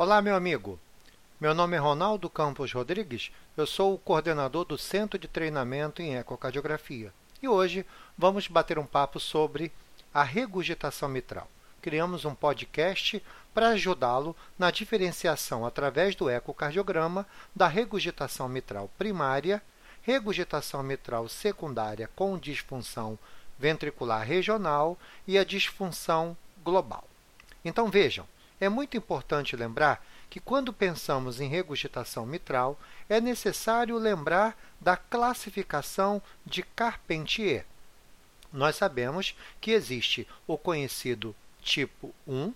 Olá, meu amigo. Meu nome é Ronaldo Campos Rodrigues, eu sou o coordenador do Centro de Treinamento em Ecocardiografia. E hoje vamos bater um papo sobre a regurgitação mitral. Criamos um podcast para ajudá-lo na diferenciação através do ecocardiograma da regurgitação mitral primária, regurgitação mitral secundária com disfunção ventricular regional e a disfunção global. Então vejam, é muito importante lembrar que, quando pensamos em regurgitação mitral, é necessário lembrar da classificação de Carpentier. Nós sabemos que existe o conhecido tipo 1,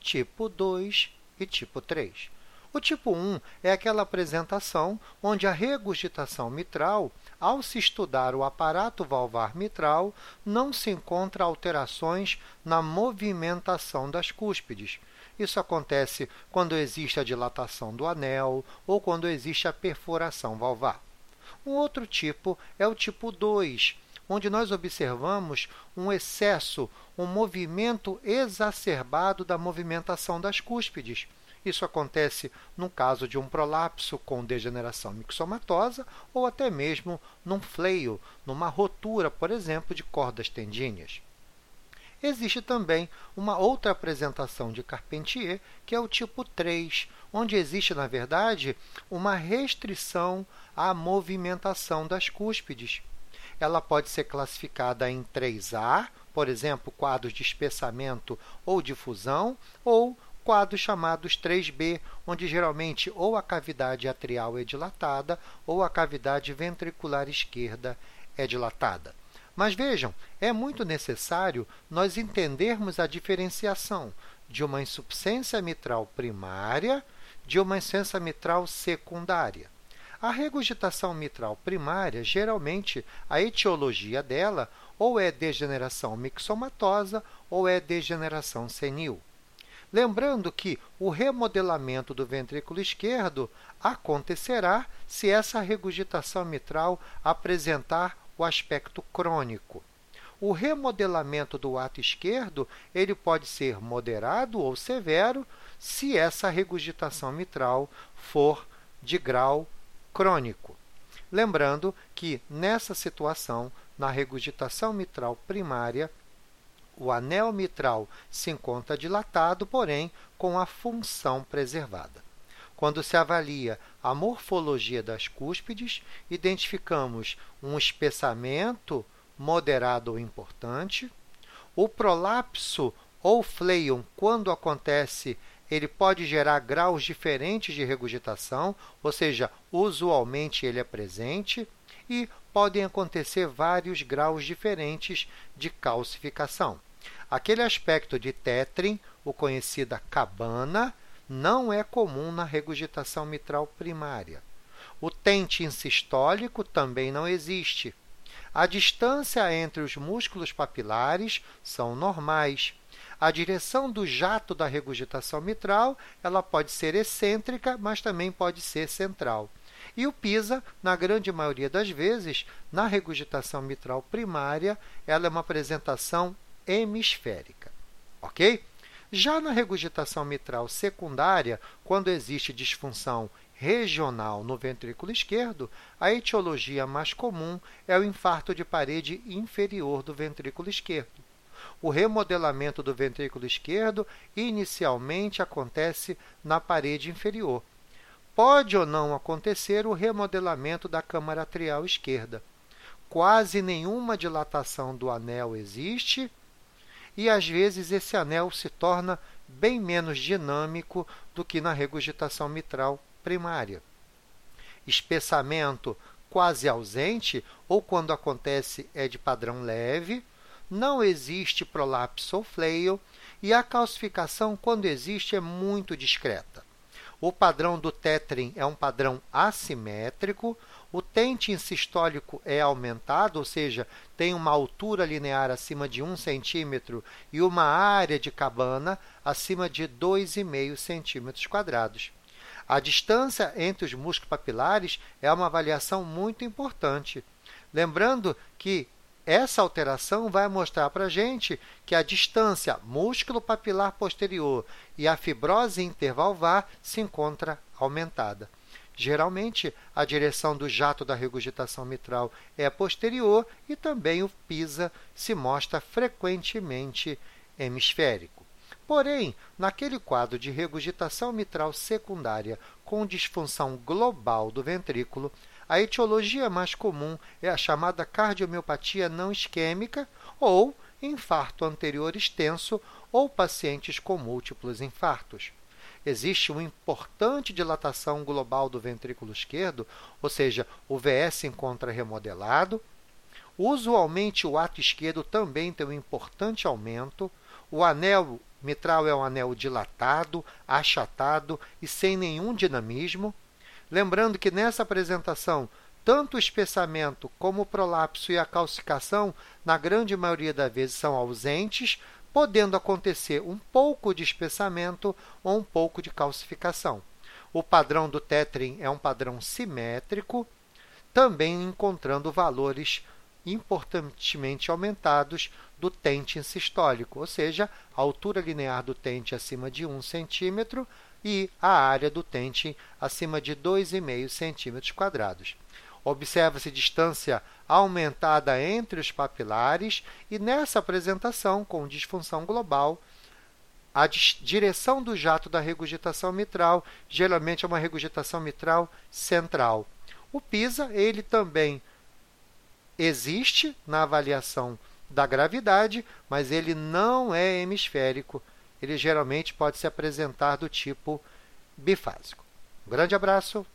tipo 2 e tipo 3. O tipo 1 é aquela apresentação onde a regurgitação mitral, ao se estudar o aparato valvar mitral, não se encontra alterações na movimentação das cúspides. Isso acontece quando existe a dilatação do anel ou quando existe a perfuração valvar. Um outro tipo é o tipo 2, onde nós observamos um excesso, um movimento exacerbado da movimentação das cúspides. Isso acontece no caso de um prolapso com degeneração mixomatosa ou até mesmo num fleio, numa rotura, por exemplo, de cordas tendíneas. Existe também uma outra apresentação de Carpentier, que é o tipo 3, onde existe, na verdade, uma restrição à movimentação das cúspides. Ela pode ser classificada em 3A, por exemplo, quadros de espessamento ou difusão, ou quadros chamados 3B, onde geralmente ou a cavidade atrial é dilatada ou a cavidade ventricular esquerda é dilatada. Mas vejam, é muito necessário nós entendermos a diferenciação de uma insuficiência mitral primária de uma insuficiência mitral secundária. A regurgitação mitral primária, geralmente, a etiologia dela ou é degeneração mixomatosa ou é degeneração senil. Lembrando que o remodelamento do ventrículo esquerdo acontecerá se essa regurgitação mitral apresentar o aspecto crônico. O remodelamento do ato esquerdo ele pode ser moderado ou severo se essa regurgitação mitral for de grau crônico. Lembrando que, nessa situação, na regurgitação mitral primária, o anel mitral se encontra dilatado, porém com a função preservada. Quando se avalia a morfologia das cúspides, identificamos um espessamento moderado ou importante. O prolapso ou fleium, quando acontece, ele pode gerar graus diferentes de regurgitação, ou seja, usualmente ele é presente, e podem acontecer vários graus diferentes de calcificação. Aquele aspecto de tetrin, o conhecida cabana, não é comum na regurgitação mitral primária. O tente insistólico também não existe. A distância entre os músculos papilares são normais. A direção do jato da regurgitação mitral ela pode ser excêntrica, mas também pode ser central. E o PISA, na grande maioria das vezes, na regurgitação mitral primária, ela é uma apresentação hemisférica. Ok? Já na regurgitação mitral secundária, quando existe disfunção regional no ventrículo esquerdo, a etiologia mais comum é o infarto de parede inferior do ventrículo esquerdo. O remodelamento do ventrículo esquerdo inicialmente acontece na parede inferior. Pode ou não acontecer o remodelamento da câmara atrial esquerda. Quase nenhuma dilatação do anel existe e às vezes esse anel se torna bem menos dinâmico do que na regurgitação mitral primária. Espessamento quase ausente ou quando acontece é de padrão leve, não existe prolapso ou fleio e a calcificação, quando existe, é muito discreta. O padrão do tetrin é um padrão assimétrico, o tente insistólico é aumentado, ou seja, tem uma altura linear acima de 1 centímetro e uma área de cabana acima de 2,5 centímetros quadrados. A distância entre os músculos papilares é uma avaliação muito importante. Lembrando que essa alteração vai mostrar para a gente que a distância músculo papilar posterior e a fibrose intervalvar se encontra aumentada. Geralmente, a direção do jato da regurgitação mitral é posterior e também o PISA se mostra frequentemente hemisférico. Porém, naquele quadro de regurgitação mitral secundária com disfunção global do ventrículo, a etiologia mais comum é a chamada cardiomiopatia não isquêmica ou infarto anterior extenso ou pacientes com múltiplos infartos. Existe uma importante dilatação global do ventrículo esquerdo, ou seja, o VS encontra remodelado. Usualmente, o ato esquerdo também tem um importante aumento. O anel mitral é um anel dilatado, achatado e sem nenhum dinamismo. Lembrando que nessa apresentação, tanto o espessamento como o prolapso e a calcificação, na grande maioria das vezes, são ausentes, podendo acontecer um pouco de espessamento ou um pouco de calcificação. O padrão do Tetrin é um padrão simétrico, também encontrando valores importantemente aumentados do tente sistólico, ou seja, a altura linear do tente acima de 1 centímetro e a área do tente acima de 2,5 centímetros quadrados. Observa-se distância aumentada entre os papilares e nessa apresentação, com disfunção global, a direção do jato da regurgitação mitral geralmente é uma regurgitação mitral central. O PISA, ele também existe na avaliação da gravidade, mas ele não é hemisférico. Ele geralmente pode se apresentar do tipo bifásico. Um grande abraço